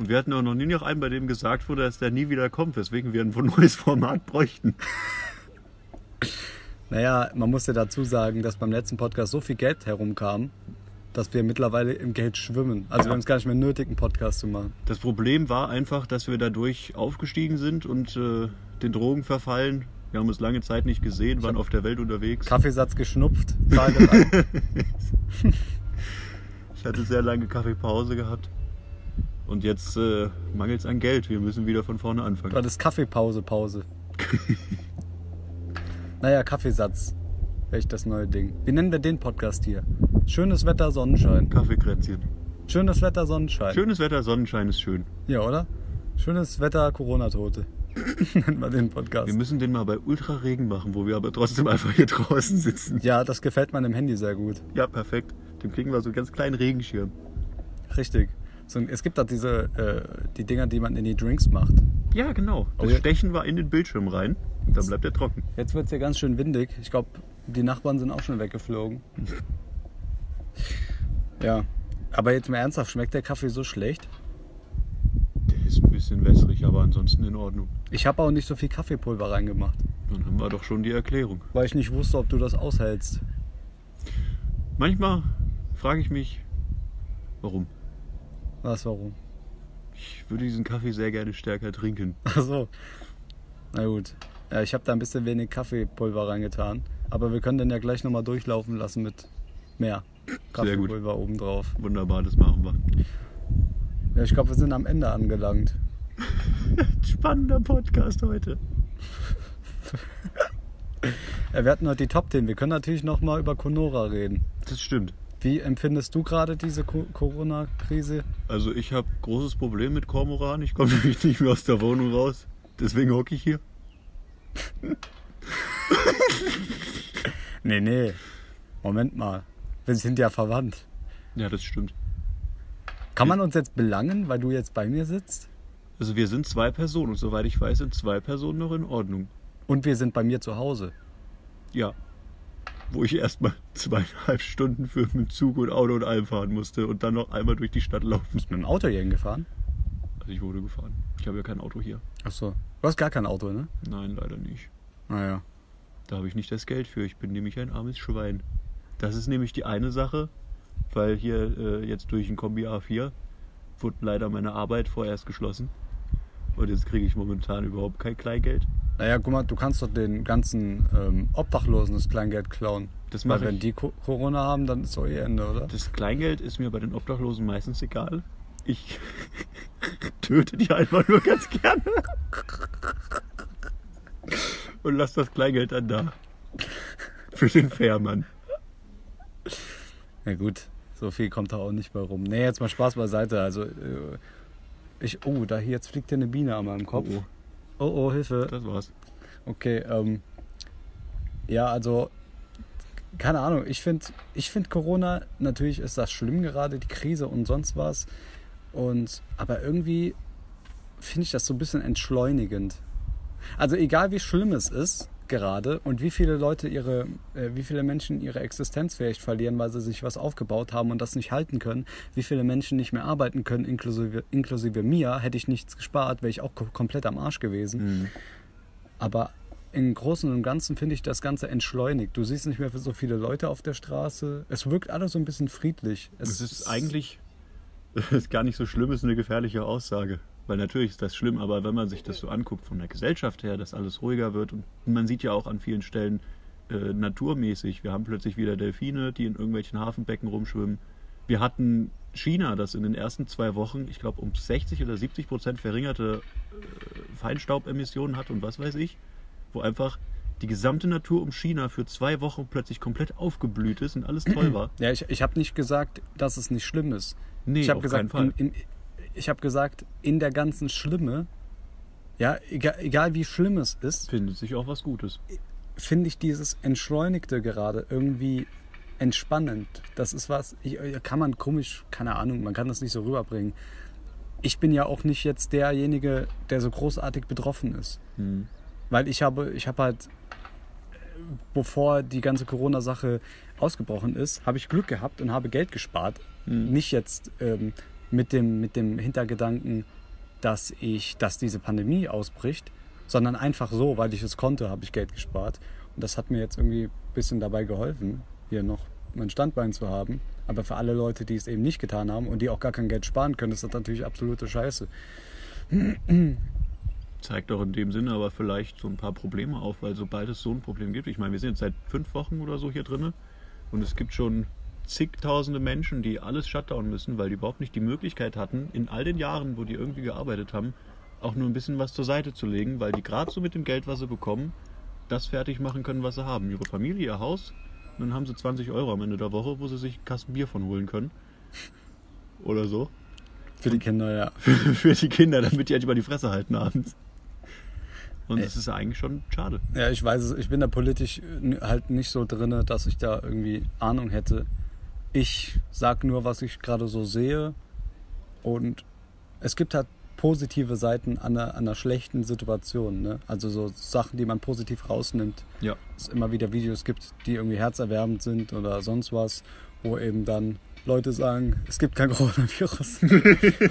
Und wir hatten auch noch nie noch einen, bei dem gesagt wurde, dass der nie wieder kommt, weswegen wir ein neues Format bräuchten. *laughs* Naja, man muss ja dazu sagen, dass beim letzten Podcast so viel Geld herumkam, dass wir mittlerweile im Geld schwimmen. Also wir haben es gar nicht mehr nötig, einen Podcast zu machen. Das Problem war einfach, dass wir dadurch aufgestiegen sind und äh, den Drogen verfallen. Wir haben uns lange Zeit nicht gesehen, waren auf der Welt unterwegs. Kaffeesatz geschnupft. *laughs* *laughs* Ich hatte sehr lange Kaffeepause gehabt. Und jetzt äh, mangelt es an Geld. Wir müssen wieder von vorne anfangen. Das ist Kaffeepause, Pause. *laughs* naja, Kaffeesatz. Echt das neue Ding. Wie nennen wir den Podcast hier? Schönes Wetter, Sonnenschein. Kaffeekränzchen. Schönes Wetter, Sonnenschein. Schönes Wetter, Sonnenschein ist schön. Ja, oder? Schönes Wetter, Corona-Tote. *laughs* Nennen wir den Podcast. Wir müssen den mal bei Ultraregen machen, wo wir aber trotzdem einfach hier draußen sitzen. Ja, das gefällt meinem Handy sehr gut. Ja, perfekt. Dem kriegen wir so einen ganz kleinen Regenschirm. Richtig. So, es gibt da diese, äh, die Dinger, die man in die Drinks macht. Ja, genau. Das Oh ja. stechen wir in den Bildschirm rein. Dann bleibt er trocken. Jetzt wird es hier ganz schön windig. Ich glaube, die Nachbarn sind auch schon weggeflogen. *laughs* Ja. Aber jetzt mal ernsthaft, schmeckt der Kaffee so schlecht? Ist ein bisschen wässrig, aber ansonsten in Ordnung. Ich habe auch nicht so viel Kaffeepulver reingemacht, Dann haben wir doch schon die Erklärung. weil ich nicht wusste, ob du das aushältst. Manchmal frage ich mich, warum. Was, warum? Ich würde diesen Kaffee sehr gerne stärker trinken. *laughs* Ach so. Na gut. Ja, ich habe da ein bisschen wenig Kaffeepulver reingetan. Aber wir können den ja gleich nochmal durchlaufen lassen mit mehr. Kaffeepulver obendrauf. Wunderbar, das machen wir. Ja, ich glaube, wir sind am Ende angelangt. *laughs* Spannender Podcast heute. Ja, wir hatten heute die Top 10. Wir können natürlich nochmal über Conora reden. Das stimmt. Wie empfindest du gerade diese Co- Corona-Krise? Also ich habe großes Problem mit Kormoran. Ich komme *laughs* nämlich nicht mehr aus der Wohnung raus. Deswegen hocke ich hier. *laughs* Nee, nee. Moment mal. Wir sind ja verwandt. Ja, das stimmt. Kann man uns jetzt belangen, weil du jetzt bei mir sitzt? Also wir sind zwei Personen und soweit ich weiß, sind zwei Personen noch in Ordnung. Und wir sind bei mir zu Hause. Ja. Wo ich erstmal zweieinhalb Stunden für mit Zug und Auto und allem fahren musste und dann noch einmal durch die Stadt laufen. Bist du mit dem Auto hierhin gefahren? Also ich wurde gefahren. Ich habe ja kein Auto hier. Ach so. Du hast gar kein Auto, ne? Nein, leider nicht. Naja. Da habe ich nicht das Geld für. Ich bin nämlich ein armes Schwein. Das ist nämlich die eine Sache, weil hier äh, jetzt durch ein Kombi A4 wurde leider meine Arbeit vorerst geschlossen. Und jetzt kriege ich momentan überhaupt kein Kleingeld. Naja, guck mal, du kannst doch den ganzen ähm, Obdachlosen das Kleingeld klauen. Das Weil wenn ich. die Co Corona haben, dann ist doch eh Ende, oder? Das Kleingeld ist mir bei den Obdachlosen meistens egal. Ich *laughs* töte die einfach nur ganz gerne. Und lass das Kleingeld dann da. Für den Fährmann. Ja gut, so viel kommt da auch nicht mehr rum. Nee, jetzt mal Spaß beiseite. Also, äh, ich, oh, da hier jetzt fliegt ja eine Biene an meinem Kopf. Oh, Oh, oh, Hilfe. das war's. Okay, ähm, ja, also, keine Ahnung, ich finde ich find Corona, natürlich ist das schlimm gerade, die Krise und sonst was. Und, aber irgendwie finde ich das so ein bisschen entschleunigend. Also egal wie schlimm es ist gerade und wie viele Leute ihre, äh, wie viele Menschen ihre Existenz vielleicht verlieren, weil sie sich was aufgebaut haben und das nicht halten können, wie viele Menschen nicht mehr arbeiten können, inklusive, inklusive mir, hätte ich nichts gespart, wäre ich auch ko- komplett am Arsch gewesen. Mhm. Aber im Großen und Ganzen finde ich das Ganze entschleunigt. Du siehst nicht mehr so viele Leute auf der Straße. Es wirkt alles so ein bisschen friedlich. Es ist eigentlich es *laughs* ist gar nicht so schlimm, es ist eine gefährliche Aussage. Weil natürlich ist das schlimm, aber wenn man sich das so anguckt von der Gesellschaft her, dass alles ruhiger wird und man sieht ja auch an vielen Stellen äh, naturmäßig, wir haben plötzlich wieder Delfine, die in irgendwelchen Hafenbecken rumschwimmen. Wir hatten China, das in den ersten zwei Wochen, ich glaube, um 60 oder 70 Prozent verringerte äh, Feinstaubemissionen hat und was weiß ich, wo einfach die gesamte Natur um China für zwei Wochen plötzlich komplett aufgeblüht ist und alles toll war. *clears throat* Ja, ich, ich habe nicht gesagt, dass es nicht schlimm ist. Nee, ich habe gesagt, in, in, ich habe gesagt, in der ganzen Schlimme, ja, egal, egal wie schlimm es ist, findet sich auch was Gutes. finde ich dieses Entschleunigte gerade irgendwie entspannend. Das ist was, ich, kann man komisch, keine Ahnung, man kann das nicht so rüberbringen. Ich bin ja auch nicht jetzt derjenige, der so großartig betroffen ist. Hm. Weil ich habe, ich habe halt, äh, bevor die ganze Corona-Sache ausgebrochen ist, habe ich Glück gehabt und habe Geld gespart. Mhm. Nicht jetzt ähm, mit, dem, mit dem Hintergedanken, dass ich, dass diese Pandemie ausbricht, sondern einfach so, weil ich es konnte, habe ich Geld gespart. Und das hat mir jetzt irgendwie ein bisschen dabei geholfen, hier noch mein Standbein zu haben. Aber für alle Leute, die es eben nicht getan haben und die auch gar kein Geld sparen können, ist das natürlich absolute Scheiße. Zeigt auch in dem Sinne aber vielleicht so ein paar Probleme auf, weil sobald es so ein Problem gibt, ich meine, wir sind jetzt seit fünf Wochen oder so hier drinne und es gibt schon zigtausende Menschen, die alles shutdown müssen, weil die überhaupt nicht die Möglichkeit hatten, in all den Jahren, wo die irgendwie gearbeitet haben, auch nur ein bisschen was zur Seite zu legen, weil die gerade so mit dem Geld, was sie bekommen, das fertig machen können, was sie haben. Ihre Familie, ihr Haus, und dann haben sie 20 Euro am Ende der Woche, wo sie sich einen Kasten Bier von holen können. Oder so. Für die Kinder, ja. *laughs* für die Kinder, damit die halt über die Fresse halten abends. Und das ist eigentlich schon schade. Ja, ich weiß es. Ich bin da politisch halt nicht so drin, dass ich da irgendwie Ahnung hätte. Ich sag nur, was ich gerade so sehe. Und es gibt halt positive Seiten an einer, an einer schlechten Situation. Ne? Also so Sachen, die man positiv rausnimmt. Ja. Es immer wieder Videos gibt, die irgendwie herzerwärmend sind oder sonst was, wo eben dann Leute sagen, es gibt kein *laughs* Coronavirus.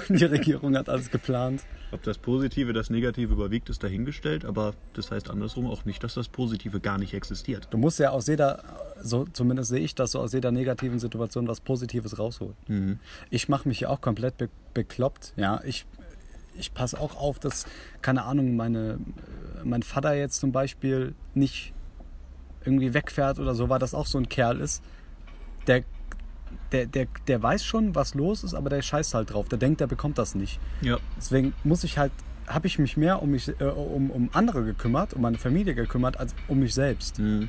die Regierung hat alles geplant. Ob das Positive das Negative überwiegt, ist dahingestellt, aber das heißt andersrum auch nicht, dass das Positive gar nicht existiert. Du musst ja aus jeder, so zumindest sehe ich das so, aus jeder negativen Situation was Positives rausholen. Mhm. Ich mache mich ja auch komplett be bekloppt. Ja, ich, ich passe auch auf, dass, keine Ahnung, meine, mein Vater jetzt zum Beispiel nicht irgendwie wegfährt oder so, weil das auch so ein Kerl ist. Der, der, der, der weiß schon, was los ist, aber der scheißt halt drauf. Der denkt, der bekommt das nicht. Ja. Deswegen muss ich halt, habe ich mich mehr um, mich, äh, um, um andere gekümmert, um meine Familie gekümmert, als um mich selbst. Mhm.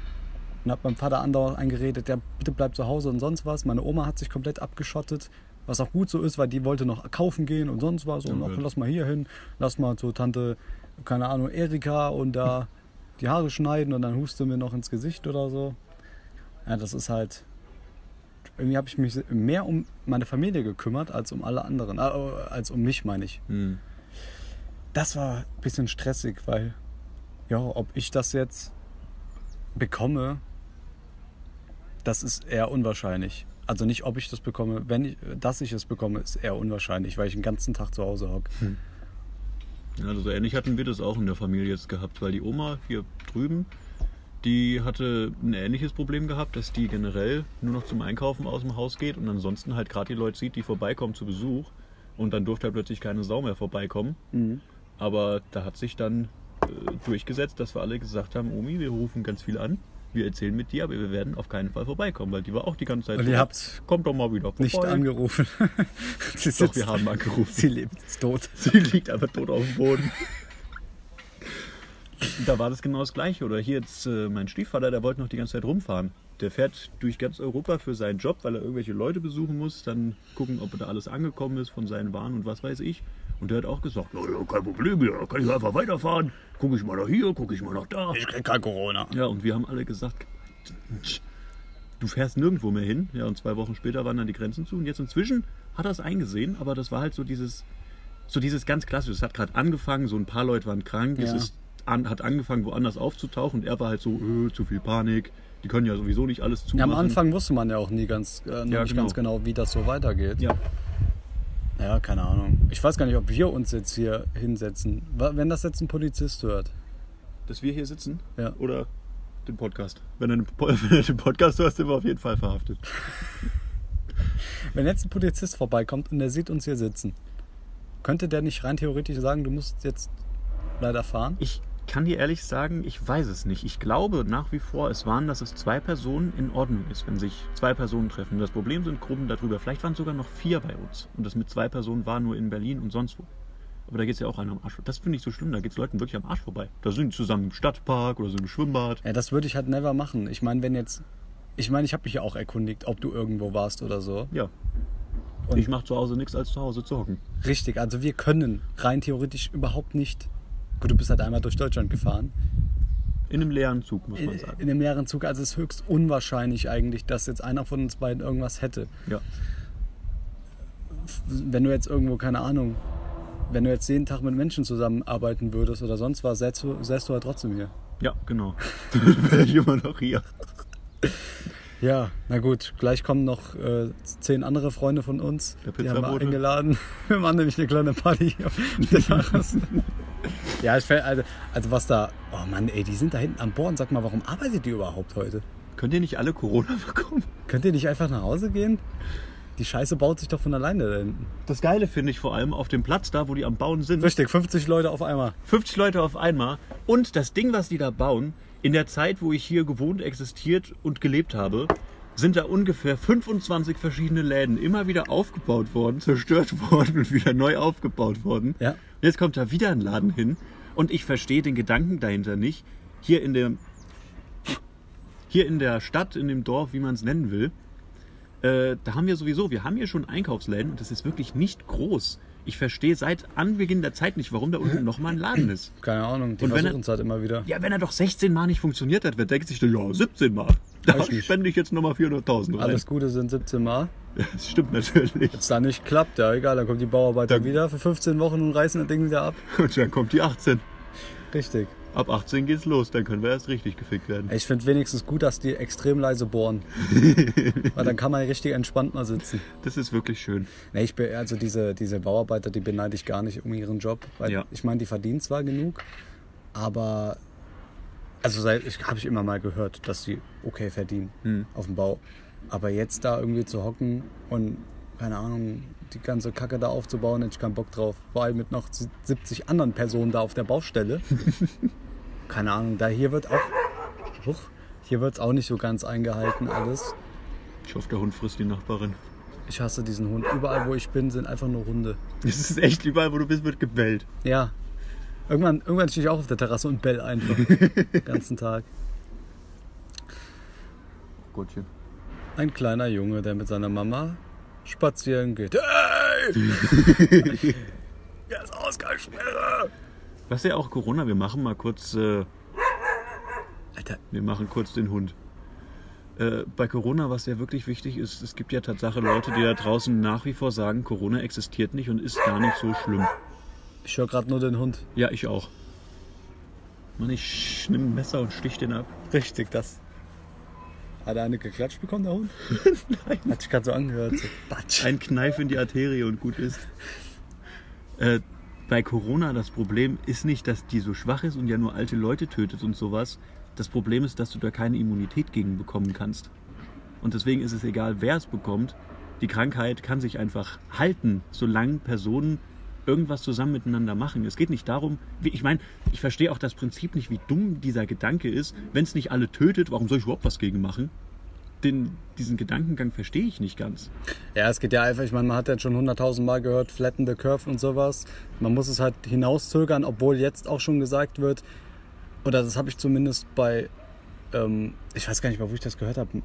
Und habe meinem Vater andauernd eingeredet, der bitte bleibt zu Hause und sonst was. Meine Oma hat sich komplett abgeschottet, was auch gut so ist, weil die wollte noch kaufen gehen und sonst was. Und Ja, auch, lass mal hier hin, lass mal zu Tante, keine Ahnung, Erika und da *laughs* die Haare schneiden und dann huste mir noch ins Gesicht oder so. Ja, das ist halt. Irgendwie habe ich mich mehr um meine Familie gekümmert als um alle anderen. Äh, als um mich, meine ich. Mhm. Das war ein bisschen stressig, weil, ja, ob ich das jetzt bekomme, das ist eher unwahrscheinlich. Also nicht, ob ich das bekomme, wenn ich, dass ich es bekomme, ist eher unwahrscheinlich, weil ich den ganzen Tag zu Hause hocke. Ja, also so ähnlich hatten wir das auch in der Familie jetzt gehabt, weil die Oma hier drüben, die hatte ein ähnliches Problem gehabt, dass die generell nur noch zum Einkaufen aus dem Haus geht und ansonsten halt gerade die Leute sieht, die vorbeikommen zu Besuch und dann durfte halt plötzlich keine Sau mehr vorbeikommen. Aber da hat sich dann äh, durchgesetzt, dass wir alle gesagt haben, Omi, wir rufen ganz viel an, wir erzählen mit dir, aber wir werden auf keinen Fall vorbeikommen, weil die war auch die ganze Zeit Und ihr habt kommt doch mal wieder vorbei. nicht angerufen. *laughs* sie, Doch, sitzt- wir haben angerufen. sie lebt, ist tot. Sie liegt einfach tot auf dem Boden. Da war das genau das Gleiche. Oder hier jetzt äh, mein Stiefvater, der wollte noch die ganze Zeit rumfahren. Der fährt durch ganz Europa für seinen Job, weil er irgendwelche Leute besuchen muss, dann gucken, ob da alles angekommen ist von seinen Waren und was weiß ich. Und der hat auch gesagt, ja, ja, kein Problem, ja, kann ich einfach weiterfahren. Gucke ich mal nach hier, gucke ich mal nach da. Ich krieg kein Corona. Ja, und wir haben alle gesagt, du fährst nirgendwo mehr hin. Ja, und zwei Wochen später waren dann die Grenzen zu. Und jetzt inzwischen hat er es eingesehen, aber das war halt so dieses, so dieses ganz klassische. Es hat gerade angefangen, so ein paar Leute waren krank, es Ja. ist an, hat angefangen, woanders aufzutauchen und er war halt so, äh, zu viel Panik. Die können ja sowieso nicht alles Ja, zumachen. am Anfang wusste man ja auch nie ganz, äh, Ja, nicht genau. ganz genau, wie das so weitergeht. Ja, Ja, keine Ahnung. Ich weiß gar nicht, ob wir uns jetzt hier hinsetzen. Wenn das jetzt ein Polizist hört. dass wir hier sitzen Ja. oder den Podcast. Wenn du den, Po- *laughs* wenn du den Podcast hörst, sind wir auf jeden Fall verhaftet. *laughs* Wenn jetzt ein Polizist vorbeikommt und der sieht uns hier sitzen, könnte der nicht rein theoretisch sagen, du musst jetzt leider fahren? Ich kann dir ehrlich sagen, ich weiß es nicht. Ich glaube nach wie vor, es waren, dass es zwei Personen in Ordnung ist, wenn sich zwei Personen treffen. Das Problem sind Gruppen darüber. Vielleicht waren es sogar noch vier bei uns. Und das mit zwei Personen war nur in Berlin und sonst wo. Aber da geht es ja auch einer am Arsch. Das finde ich so schlimm. Da geht es Leuten wirklich am Arsch vorbei. Da sind die zusammen im Stadtpark oder so im Schwimmbad. Ja, das würde ich halt never machen. Ich meine, wenn jetzt. Ich meine, ich habe mich ja auch erkundigt, ob du irgendwo warst oder so. Ja. Und- ich mache zu Hause nichts, als zu Hause zu hocken. Richtig, also wir können rein theoretisch überhaupt nicht. Gut, du bist halt einmal durch Deutschland gefahren. In einem leeren Zug, muss man sagen. in einem leeren Zug, also es ist höchst unwahrscheinlich eigentlich, dass jetzt einer von uns beiden irgendwas hätte. Ja. Wenn du jetzt irgendwo, keine Ahnung, wenn du jetzt jeden Tag mit Menschen zusammenarbeiten würdest oder sonst was, säßt du, säßt du halt trotzdem hier. Ja, genau. *laughs* Dann wäre ich immer noch hier. Ja, na gut, gleich kommen noch äh, zehn andere Freunde von uns. Der die haben wir eingeladen. *laughs* Wir machen nämlich eine kleine Party. *laughs* Ja, ich fäll, also, also was da. Oh Mann, ey, die sind da hinten an Bord. Sag mal, warum arbeitet ihr überhaupt heute? Könnt ihr nicht alle Corona bekommen? Könnt ihr nicht einfach nach Hause gehen? Die Scheiße baut sich doch von alleine da hinten. Das Geile finde ich vor allem auf dem Platz da, wo die am Bauen sind. Richtig, 50 Leute auf einmal. 50 Leute auf einmal. Und das Ding, was die da bauen, in der Zeit, wo ich hier gewohnt, existiert und gelebt habe, sind da ungefähr 25 verschiedene Läden immer wieder aufgebaut worden, zerstört *laughs* worden und wieder neu aufgebaut worden. Ja. Jetzt kommt da wieder ein Laden hin und ich verstehe den Gedanken dahinter nicht. Hier in der, hier in der Stadt, in dem Dorf, wie man es nennen will, äh, da haben wir sowieso, wir haben hier schon Einkaufsläden und das ist wirklich nicht groß. Ich verstehe seit Anbeginn der Zeit nicht, warum da unten nochmal ein Laden ist. *clears throat* Keine Ahnung, die Und wenn versuchen er- es halt immer wieder. Ja, wenn er doch 16 Mal nicht funktioniert hat, wer denkt sich denn, ja, 17 Mal. Da spende ich jetzt nochmal 400.000 rein. Alles Gute sind 17 Mal. Das stimmt natürlich. Wenn es da nicht klappt, ja egal, dann kommen die Bauarbeiter wieder für 15 Wochen und reißen das Ding wieder ab. *laughs* Und dann kommt die 18. Richtig. Ab 18 geht's los, dann können wir erst richtig gefickt werden. Ich finde wenigstens gut, dass die extrem leise bohren. *laughs* Weil dann kann man richtig entspannt mal sitzen. Das ist wirklich schön. Nee, ich bin, also diese, diese Bauarbeiter, die beneide ich gar nicht um ihren Job. Weil Ja. ich meine, die verdienen zwar genug, aber also habe ich immer mal gehört, dass die okay verdienen Hm. auf dem Bau. Aber jetzt da irgendwie zu hocken und keine Ahnung, die ganze Kacke da aufzubauen, hätte ich keinen Bock drauf. Vor allem mit noch 70 anderen Personen da auf der Baustelle. *laughs* keine Ahnung, da hier wird auch. Huch, hier wird es auch nicht so ganz eingehalten alles. Ich hoffe, der Hund frisst die Nachbarin. Ich hasse diesen Hund. Überall, wo ich bin, sind einfach nur Hunde. Das ist echt überall, wo du bist, wird gebellt. Ja. Irgendwann, irgendwann stehe ich auch auf der Terrasse und bell einfach. *laughs* Den ganzen Tag. Gottchen. Ein kleiner Junge, der mit seiner Mama spazieren geht. *laughs* Hey! *laughs* Ist Ausgangssperre! Was ja auch Corona, wir machen mal kurz, äh, Alter, wir machen kurz den Hund. Äh, bei Corona, was ja wirklich wichtig ist, es gibt ja Tatsache Leute, die da draußen nach wie vor sagen, Corona existiert nicht und ist gar nicht so schlimm. ich höre gerade nur den Hund. Ja, ich auch. Mann, ich nehme ein Messer und stich den ab. Richtig, das. Hat er eine geklatscht bekommen, der Hund? *laughs* Nein. Hat sich gerade so angehört. So. Ein Kneif in die Arterie und gut ist. Äh, bei Corona das Problem ist nicht, dass die so schwach ist und ja nur alte Leute tötet und sowas. Das Problem ist, dass du da keine Immunität gegen bekommen kannst. Und deswegen ist es egal, wer es bekommt. Die Krankheit kann sich einfach halten, solange Personen irgendwas zusammen miteinander machen. Es geht nicht darum, wie, ich meine, ich verstehe auch das Prinzip nicht, wie dumm dieser Gedanke ist. Wenn es nicht alle tötet, warum soll ich überhaupt was gegen machen? Den, diesen Gedankengang verstehe ich nicht ganz. Ja, es geht ja einfach, ich meine, man hat jetzt schon hunderttausend Mal gehört, flatten the curve und sowas. Man muss es halt hinauszögern, obwohl jetzt auch schon gesagt wird, oder das habe ich zumindest bei, ähm, ich weiß gar nicht mehr, wo ich das gehört habe,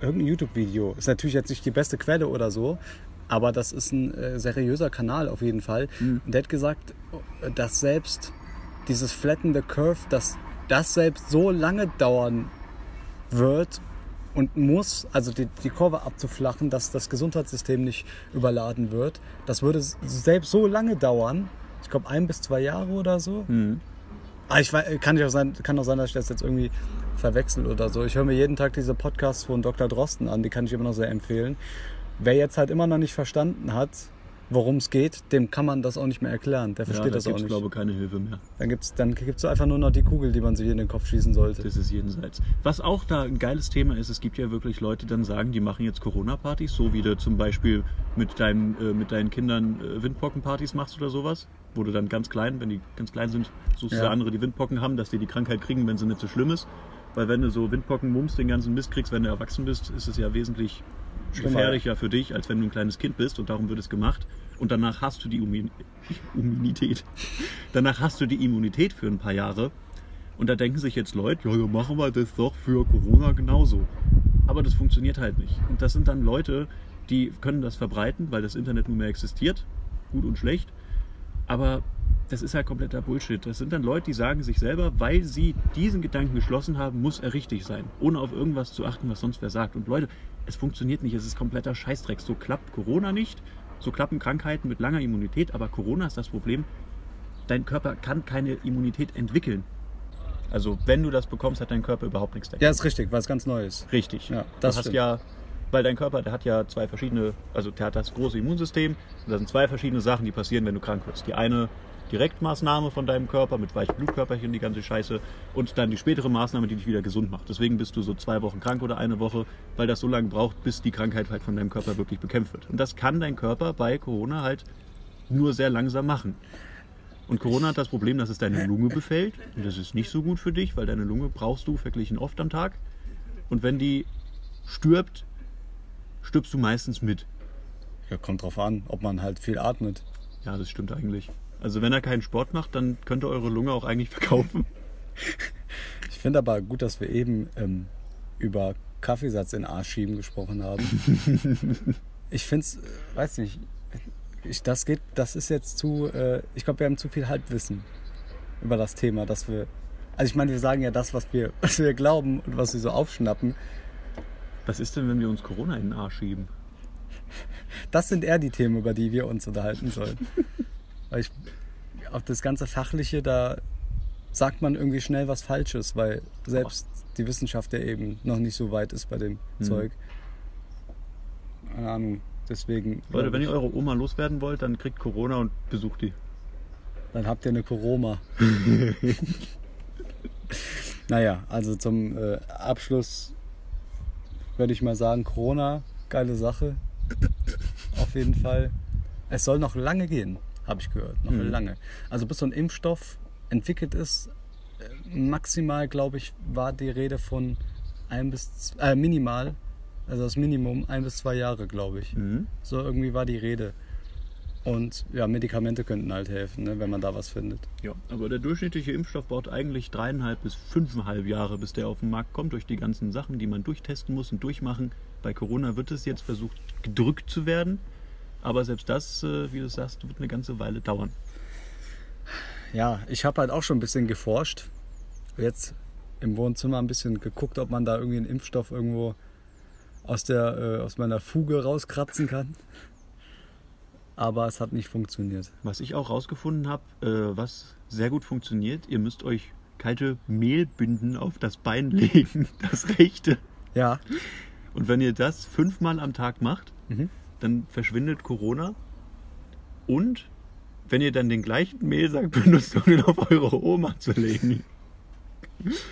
irgendein YouTube-Video. Ist natürlich jetzt nicht die beste Quelle oder so, aber das ist ein äh, seriöser Kanal auf jeden Fall. Und der hat gesagt, dass selbst dieses Flatten the Curve, dass das selbst so lange dauern wird und muss, also die, die Kurve abzuflachen, dass das Gesundheitssystem nicht überladen wird. Das würde selbst so lange dauern, ich glaube ein bis zwei Jahre oder so. Ah, ich weiß, kann, nicht auch sein, kann auch sein, dass ich das jetzt irgendwie verwechsel oder so. Ich höre mir jeden Tag diese Podcasts von Dr. Drosten an, die kann ich immer noch sehr empfehlen. Wer jetzt halt immer noch nicht verstanden hat, worum es geht, dem kann man das auch nicht mehr erklären. Der versteht ja, da das auch nicht. glaube ich, keine Hilfe mehr. Dann gibt es dann gibt's einfach nur noch die Kugel, die man sich in den Kopf schießen sollte. Das ist jenseits. Was auch da ein geiles Thema ist, es gibt ja wirklich Leute, die dann sagen, die machen jetzt Corona-Partys, so wie du zum Beispiel mit, deinem, äh, mit deinen Kindern äh, Windpocken-Partys machst oder sowas. Wo du dann ganz klein, wenn die ganz klein sind, suchst du Ja. andere, die Windpocken haben, dass die die Krankheit kriegen, wenn sie nicht so schlimm ist. Weil wenn du so Windpocken-Mumps den ganzen Mist kriegst, wenn du erwachsen bist, ist es ja wesentlich gefährlicher für dich, als wenn du ein kleines Kind bist und darum wird es gemacht. Und danach hast du die Immun *laughs* Immunität. Danach hast du die Immunität für ein paar Jahre. Und da denken sich jetzt Leute, ja, ja, machen wir das doch für Corona genauso. Aber das funktioniert halt nicht. Und das sind dann Leute, die können das verbreiten, weil das Internet nun mehr existiert. Gut und schlecht. Aber das ist halt kompletter Bullshit. Das sind dann Leute, die sagen sich selber, weil sie diesen Gedanken geschlossen haben, muss er richtig sein. Ohne auf irgendwas zu achten, was sonst wer sagt. Und Leute, es funktioniert nicht. Es ist kompletter Scheißdreck. So klappt Corona nicht. So klappen Krankheiten mit langer Immunität. Aber Corona ist das Problem. Dein Körper kann keine Immunität entwickeln. Also wenn du das bekommst, hat dein Körper überhaupt nichts dagegen. Ja, ist richtig, weil es ganz neu ist. Richtig. Ja, du das hast stimmt. ja, weil dein Körper, der hat ja zwei verschiedene, also der hat das große Immunsystem. Da sind zwei verschiedene Sachen, die passieren, wenn du krank wirst. Die eine Direktmaßnahme von deinem Körper mit weichen Blutkörperchen, die ganze Scheiße. Und dann die spätere Maßnahme, die dich wieder gesund macht. Deswegen bist du so zwei Wochen krank oder eine Woche, weil das so lange braucht, bis die Krankheit halt von deinem Körper wirklich bekämpft wird. Und das kann dein Körper bei Corona halt nur sehr langsam machen. Und Corona hat das Problem, dass es deine Lunge befällt. Und das ist nicht so gut für dich, weil deine Lunge brauchst du verglichen oft am Tag. Und wenn die stirbt, stirbst du meistens mit. Ja, kommt drauf an, ob man halt viel atmet. Ja, das stimmt eigentlich. Also wenn er keinen Sport macht, dann könnt ihr eure Lunge auch eigentlich *laughs* verkaufen. Ich finde aber gut, dass wir eben ähm, über Kaffeesatz in Arsch schieben gesprochen haben. *laughs* ich finde es, weiß nicht, ich, das geht, das ist jetzt zu, äh, ich glaube, wir haben zu viel Halbwissen über das Thema, dass wir, also ich meine, wir sagen ja das, was wir, was wir glauben und was wir so aufschnappen. Was ist denn, wenn wir uns Corona in den Arsch schieben? Das sind eher die Themen, über die wir uns unterhalten sollen. *laughs* Weil ich auf das ganze Fachliche da sagt man irgendwie schnell was Falsches, weil selbst die Wissenschaft ja eben noch nicht so weit ist bei dem Mhm. Zeug. Keine Ahnung. Deswegen. Leute, wenn ihr eure Oma loswerden wollt, dann kriegt Corona und besucht die. Dann habt ihr eine Corona. *laughs* naja, also zum äh, Abschluss würde ich mal sagen, Corona, geile Sache. Auf jeden Fall. Es soll noch lange gehen, habe ich gehört. Noch Mhm. lange. Also bis so ein Impfstoff entwickelt ist, äh, maximal, glaube ich, war die Rede von ein bis äh, minimal, also das Minimum ein bis zwei Jahre, glaube ich. Mhm. So irgendwie war die Rede. Und ja, Medikamente könnten halt helfen, ne, wenn man da was findet. Ja, aber der durchschnittliche Impfstoff braucht eigentlich dreieinhalb bis fünfeinhalb Jahre, bis der auf den Markt kommt, durch die ganzen Sachen, die man durchtesten muss und durchmachen. Bei Corona wird es jetzt versucht, gedrückt zu werden. Aber selbst das, äh, wie du sagst, wird eine ganze Weile dauern. Ja, ich habe halt auch schon ein bisschen geforscht. Jetzt im Wohnzimmer ein bisschen geguckt, ob man da irgendwie einen Impfstoff irgendwo aus, der, äh, aus meiner Fuge rauskratzen kann. Aber es hat nicht funktioniert. Was ich auch rausgefunden habe, äh, was sehr gut funktioniert, ihr müsst euch kalte Mehlbinden auf das Bein *laughs* legen, das rechte. Ja, Und wenn ihr das fünfmal am Tag macht, Mhm. dann verschwindet Corona. Und wenn ihr dann den gleichen Mehlsack *laughs* benutzt, um ihn auf eure Oma zu legen,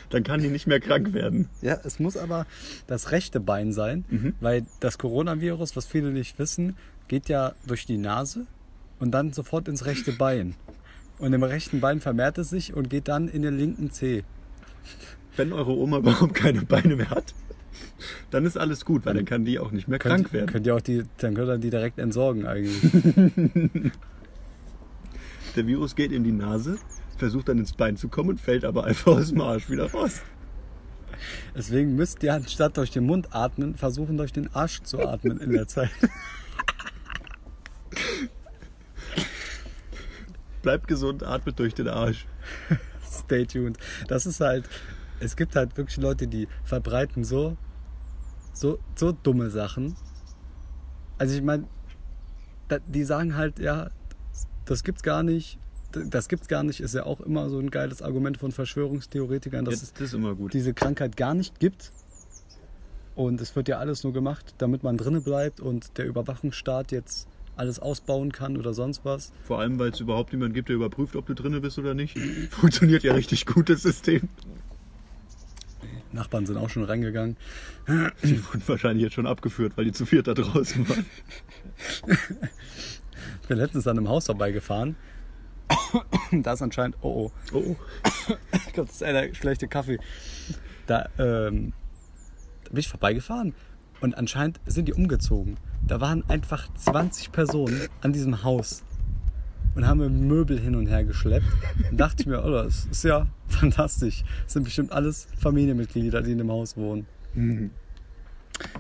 dann kann die nicht mehr krank werden. Ja, es muss aber das rechte Bein sein, Mhm. weil das Coronavirus, was viele nicht wissen, geht ja durch die Nase und dann sofort ins rechte Bein. Und im rechten Bein vermehrt es sich und geht dann in den linken Zeh. Wenn eure Oma *laughs* überhaupt keine Beine mehr hat, dann ist alles gut, weil dann kann die auch nicht mehr krank Könnt, werden. Könnt ihr auch die, dann könnt ihr die direkt entsorgen eigentlich. *laughs* Der Virus geht in die Nase, versucht dann ins Bein zu kommen und fällt aber einfach aus dem Arsch wieder raus. Deswegen müsst ihr anstatt durch den Mund atmen, versuchen durch den Arsch zu atmen in der Zeit. *laughs* Bleibt gesund, atmet durch den Arsch. *laughs* Stay tuned. Das ist halt, es gibt halt wirklich Leute, die verbreiten so, so, so dumme Sachen. Also ich meine, die sagen halt, ja, das gibt's gar nicht. Das gibt's gar nicht, ist ja auch immer so ein geiles Argument von Verschwörungstheoretikern, dass Jetzt, es diese Krankheit gar nicht gibt. Und es wird ja alles nur gemacht, damit man drinnen bleibt und der Überwachungsstaat jetzt alles ausbauen kann oder sonst was. Vor allem, weil es überhaupt niemanden gibt, der überprüft, ob du drinne bist oder nicht. *laughs* Funktioniert ja richtig gut, das System. Nachbarn sind auch schon reingegangen. Die wurden wahrscheinlich jetzt schon abgeführt, weil die zu viert da draußen waren. Ich bin letztens an einem Haus vorbeigefahren. da ist anscheinend, oh oh, Oh, *coughs* ich glaube, das ist einer schlechte Kaffee. Da, ähm, da bin ich vorbeigefahren und anscheinend sind die umgezogen. Da waren einfach 20 Personen an diesem Haus und haben mir Möbel hin und her geschleppt. Und dachte ich mir, oh, das ist ja fantastisch. Das sind bestimmt alles Familienmitglieder, die in dem Haus wohnen.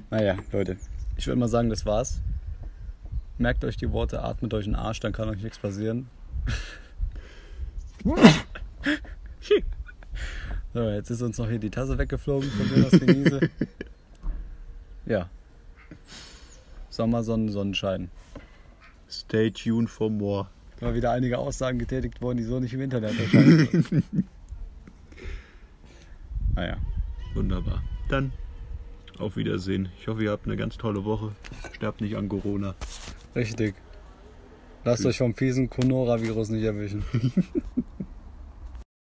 Naja, Leute, ich würde mal sagen, das war's. Merkt euch die Worte, atmet euch den Arsch, dann kann euch nichts passieren. *laughs* So, jetzt ist uns noch hier die Tasse weggeflogen von Jonas Genieße. *laughs* ja. Sommersonnen, Sonnenschein. Stay tuned for more. Mal wieder einige Aussagen getätigt worden, die so nicht im Internet erscheinen. *laughs* naja. Wunderbar. Dann auf Wiedersehen. Ich hoffe, ihr habt eine ganz tolle Woche. Sterbt nicht an Corona. Richtig. Lasst euch vom fiesen Conora-Virus nicht erwischen. *laughs*